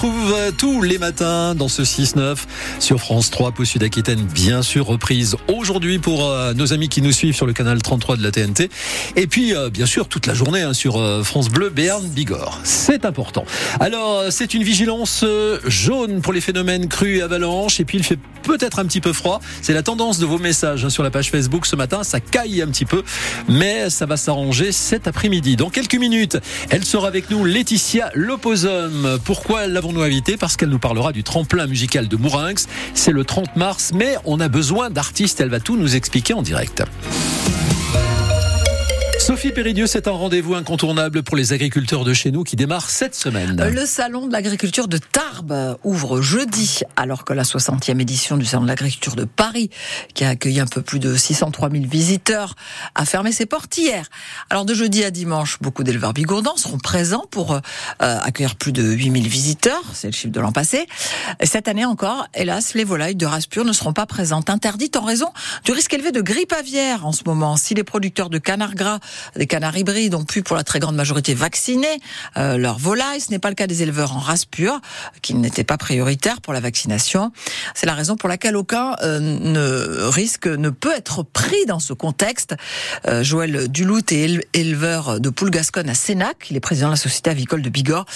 retrouve euh, tous les matins dans ce 6-9 sur France 3 pour Sud-Aquitaine, bien sûr reprise aujourd'hui pour euh, nos amis qui nous suivent sur le canal 33 de la TNT. Et puis, euh, bien sûr, toute la journée hein, sur France Bleu, Béarn, Bigorre. C'est important. Alors, c'est une vigilance jaune pour les phénomènes crues et avalanches. Et puis, il fait peut-être un petit peu froid. C'est la tendance de vos messages hein, sur la page Facebook ce matin. Ça caille un petit peu, mais ça va s'arranger cet après-midi. Dans quelques minutes, elle sera avec nous, Laetitia Loposum. Pourquoi l'avons-nous invitée Parce qu'elle nous parlera du tremplin musical de Mourinx. C'est le 30 mars, mais on a besoin d'artistes. Elle va tout nous expliquer en direct. Sophie Péridieu, c'est un rendez-vous incontournable pour les agriculteurs de chez nous qui démarre cette semaine. Le salon de l'agriculture de Tarbes ouvre jeudi, alors que la 60e édition du salon de l'agriculture de Paris, qui a accueilli un peu plus de 603 000 visiteurs, a fermé ses portes hier. Alors de jeudi à dimanche, beaucoup d'éleveurs bigourdans seront présents pour euh, accueillir plus de 8 000 visiteurs, c'est le chiffre de l'an passé. Cette année encore, hélas, les volailles de race pure ne seront pas présentes, interdites en raison du risque élevé de grippe aviaire en ce moment. Si les producteurs de canards gras des canards hybrides ont pu, pour la très grande majorité, vacciner euh, leurs volailles. Ce n'est pas le cas des éleveurs en race pure, qui n'étaient pas prioritaires pour la vaccination. C'est la raison pour laquelle aucun euh, ne risque, ne peut être pris dans ce contexte. Euh, Joël Dulout est éleveur de poules gasconnes à Sénac. Il est président de la société avicole de Bigorre.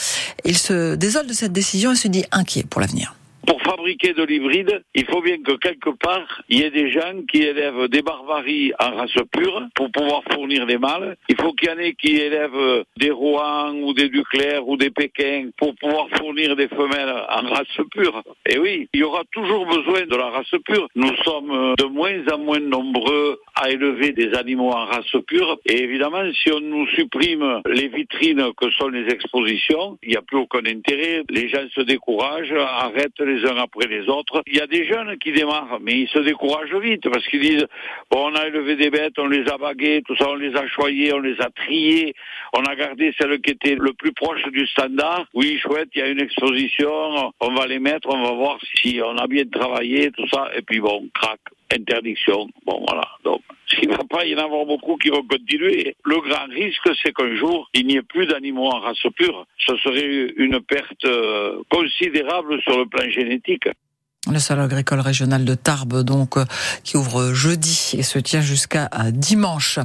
Il se désole de cette décision et se dit inquiet pour l'avenir pour fabriquer de l'hybride, il faut bien que quelque part, il y ait des gens qui élèvent des barbaries en race pure pour pouvoir fournir des mâles. Il faut qu'il y en ait qui élèvent des Rouen ou des Duclerc ou des Pékins pour pouvoir fournir des femelles en race pure. Et oui, il y aura toujours besoin de la race pure. Nous sommes de moins en moins nombreux à élever des animaux en race pure. Et évidemment, si on nous supprime les vitrines que sont les expositions, il n'y a plus aucun intérêt. Les gens se découragent, arrêtent les uns après les autres. Il y a des jeunes qui démarrent, mais ils se découragent vite parce qu'ils disent on a élevé des bêtes, on les a baguées, tout ça, on les a choyées, on les a triées, on a gardé celles qui étaient le plus proche du standard. Oui, chouette, il y a une exposition, on va les mettre, on va voir si on a bien travaillé, tout ça, et puis bon, crac, interdiction. Bon, voilà. Donc, il ne va pas y en avoir beaucoup qui vont continuer. Le grand risque, c'est qu'un jour, il n'y ait plus d'animaux en race pure. Ce serait une perte euh, considérable sur le plan génétique. Le salon agricole régional de Tarbes, donc, euh, qui ouvre jeudi et se tient jusqu'à euh, dimanche.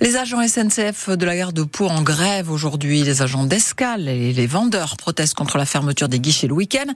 Les agents SNCF de la gare de Pau en grève aujourd'hui. Les agents d'escale et les vendeurs protestent contre la fermeture des guichets le week-end.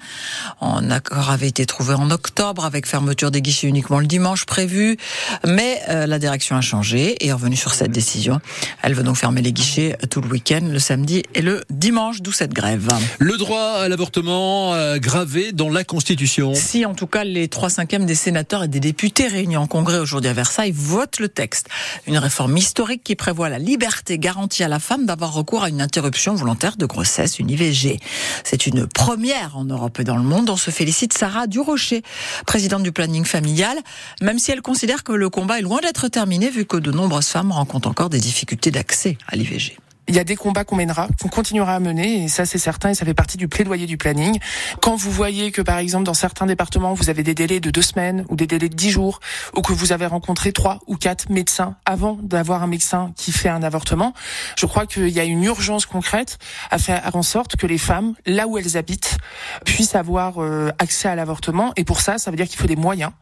Un accord avait été trouvé en octobre avec fermeture des guichets uniquement le dimanche prévu. Mais euh, la direction a changé et est revenue sur cette décision. Elle veut donc fermer les guichets tout le week-end, le samedi et le dimanche, d'où cette grève. Le droit à l'avortement gravé dans la Constitution si en tout cas les trois cinquièmes des sénateurs et des députés réunis en congrès aujourd'hui à Versailles votent le texte. Une réforme historique qui prévoit la liberté garantie à la femme d'avoir recours à une interruption volontaire de grossesse, une IVG. C'est une première en Europe et dans le monde. On se félicite Sarah Durocher, présidente du planning familial, même si elle considère que le combat est loin d'être terminé vu que de nombreuses femmes rencontrent encore des difficultés d'accès à l'IVG. Il y a des combats qu'on mènera, qu'on continuera à mener, et ça c'est certain, et ça fait partie du plaidoyer du planning. Quand vous voyez que par exemple dans certains départements vous avez des délais de deux semaines ou des délais de dix jours, ou que vous avez rencontré trois ou quatre médecins avant d'avoir un médecin qui fait un avortement, je crois qu'il y a une urgence concrète à faire en sorte que les femmes, là où elles habitent, puissent avoir euh, accès à l'avortement. Et pour ça, ça veut dire qu'il faut des moyens.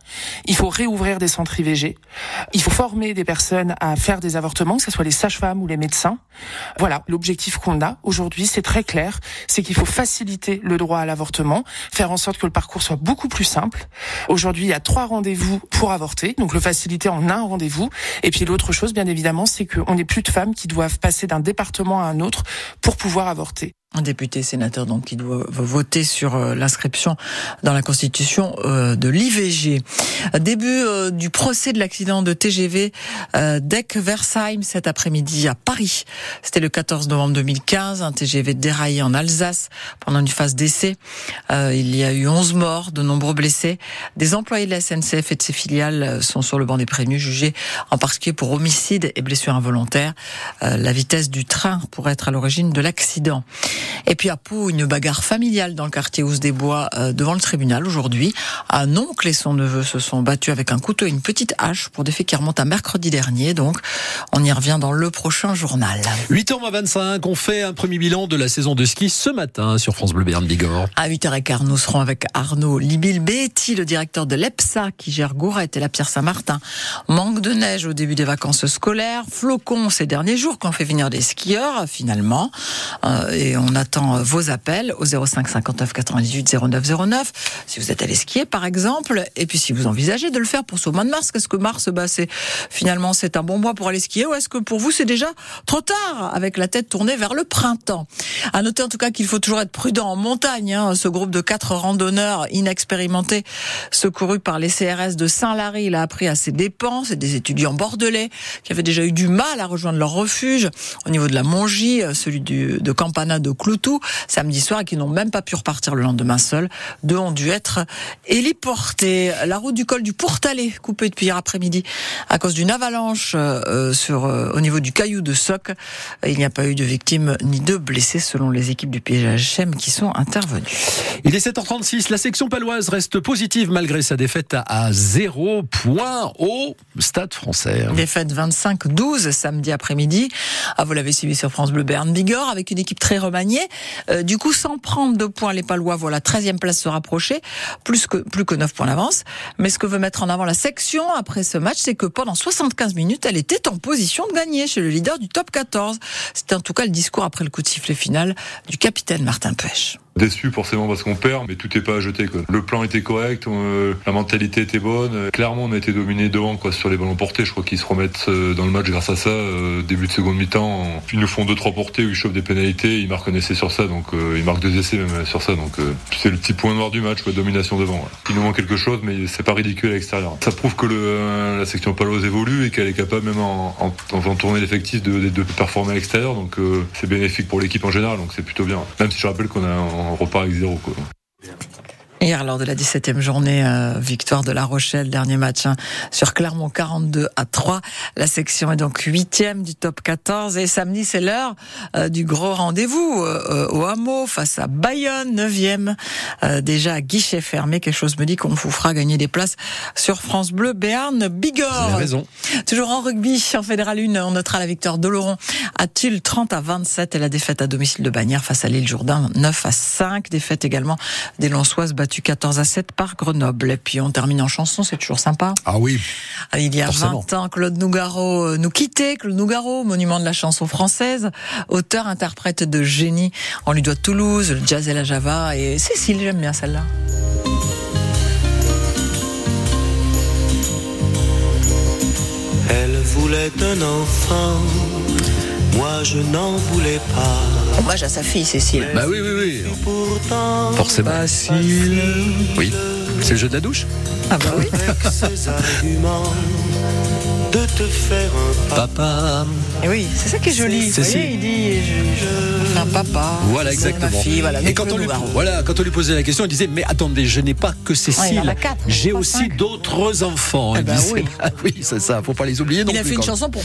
Il faut réouvrir des centres IVG. Il faut former des personnes à faire des avortements, que ce soit les sages-femmes ou les médecins. Voilà, l'objectif qu'on a aujourd'hui, c'est très clair, c'est qu'il faut faciliter le droit à l'avortement, faire en sorte que le parcours soit beaucoup plus simple. Aujourd'hui, il y a trois rendez-vous pour avorter, donc le faciliter en un rendez-vous. Et puis l'autre chose, bien évidemment, c'est qu'on n'est plus de femmes qui doivent passer d'un département à un autre pour pouvoir avorter. Un député sénateur donc qui doit voter sur euh, l'inscription dans la Constitution euh, de l'IVG. Début euh, du procès de l'accident de TGV d'Eck-Versheim cet après-midi à Paris. C'était le 14 novembre 2015, un TGV déraillé en Alsace pendant une phase d'essai. Il y a eu 11 morts, de nombreux blessés. Des employés de la SNCF et de ses filiales sont sur le banc des prévenus, jugés en particulier pour homicide et blessure involontaire. La vitesse du train pourrait être à l'origine de l'accident. Et puis à Pau, une bagarre familiale dans le quartier Hausse des Bois euh, devant le tribunal aujourd'hui. Un oncle et son neveu se sont battus avec un couteau et une petite hache pour des faits qui remontent à mercredi dernier. Donc on y revient dans le prochain journal. 8h25, on fait un premier bilan de la saison de ski ce matin sur France Bleu Béarn Bigorre. À 8h15, nous serons avec Arnaud Libil-Betty, le directeur de l'EPSA qui gère Gourette et la Pierre Saint-Martin. Manque de neige au début des vacances scolaires, flocons ces derniers jours qu'on fait venir des skieurs finalement. Euh, et on attend vos appels au 05 59 98 09 09 si vous êtes allé skier par exemple. Et puis si vous envisagez de le faire pour ce mois de mars, qu'est-ce que mars bah, c'est finalement c'est un bon mois pour aller skier ou est-ce que pour vous c'est déjà trop tard avec la tête tournée vers le printemps? À noter en tout cas qu'il faut toujours être prudent en montagne. Hein. Ce groupe de quatre randonneurs inexpérimentés secourus par les CRS de Saint-Lary, il a appris à ses dépens. C'est des étudiants bordelais qui avaient déjà eu du mal à rejoindre leur refuge au niveau de la Mongie, euh, celui de Campana de Samedi soir, et qui n'ont même pas pu repartir le lendemain seul. Deux ont dû être héliportés. La route du col du Pourtalais, coupée depuis hier après-midi à cause d'une avalanche euh, sur, euh, au niveau du caillou de Soc. Il n'y a pas eu de victimes ni de blessés selon les équipes du PGHM qui sont intervenues. Il est 7h36, la section paloise reste positive malgré sa défaite à 0 point au Stade français. Défaite 25-12 samedi après-midi. Ah, vous l'avez suivi sur France Bleu Berne Bigorre avec une équipe très remaniée. Euh, du coup, sans prendre de points, les Palois voilà 13e place se rapprocher, plus que plus que 9 points d'avance. Mais ce que veut mettre en avant la section après ce match, c'est que pendant 75 minutes, elle était en position de gagner chez le leader du top 14. C'était en tout cas le discours après le coup de sifflet final du capitaine Martin Pêche. Déçu forcément parce qu'on perd, mais tout n'est pas à jeter. Quoi. Le plan était correct, euh, la mentalité était bonne. Clairement, on a été dominé devant quoi, sur les ballons portés. Je crois qu'ils se remettent euh, dans le match grâce à ça. Euh, début de seconde mi-temps, ils nous font deux trois portées où ils chauffent des pénalités. Ils marquent un essai sur ça, donc ils marquent deux essais même sur ça. Donc c'est le petit point noir du match, quoi, domination devant. Il nous manque quelque chose, mais c'est pas ridicule à l'extérieur. Ça prouve que le, la section paloise évolue et qu'elle est capable même en, en, en faisant tourner l'effectif de, de, performer à l'extérieur. Donc c'est bénéfique pour l'équipe en général. Donc c'est plutôt bien. Même si je rappelle qu'on a on repart avec zéro. Quoi. Hier, lors de la 17e journée, euh, victoire de La Rochelle, dernier match hein, sur Clermont 42 à 3. La section est donc huitième du top 14 et samedi, c'est l'heure euh, du gros rendez-vous euh, au Hameau face à Bayonne, 9e. déjà à guichet fermé, quelque chose me dit qu'on vous fera gagner des places sur France Bleu, Béarn, Bigorre. Vous avez raison. Toujours en rugby, en Fédéral 1, on notera la victoire d'Oloron à Tulle 30 à 27 et la défaite à domicile de Bagnères face à l'île Jourdain 9 à 5. Défaite également des Lançoises battues 14 à 7 par Grenoble. Et puis on termine en chanson, c'est toujours sympa. Ah oui. Il y a Forcément. 20 ans, Claude Nougaro nous quittait. Claude Nougaro, monument de la chanson française, auteur, interprète de génie. On lui doit Toulouse, le jazz et la java. Et Cécile, j'aime bien celle-là. Elle voulait un enfant, moi je n'en voulais pas. Hommage à sa fille, Cécile. Bah oui, oui, oui. Pourtant, Forcément. facile Oui. C'est le jeu de la douche Ah bah oui. avec ses arguments de te faire un. Papa. Et oui, c'est ça qui est joli. Vous Cécile. voyez, il dit, je, un papa. Voilà, c'est exactement. Ma fille, voilà. Et quand on, lui, voilà, quand on lui posait la question, il disait Mais attendez, je n'ai pas que Cécile, j'ai aussi d'autres enfants. Eh Il ben disait. oui. Ah oui, c'est ça, faut pas les oublier non Il a plus, fait une chanson pour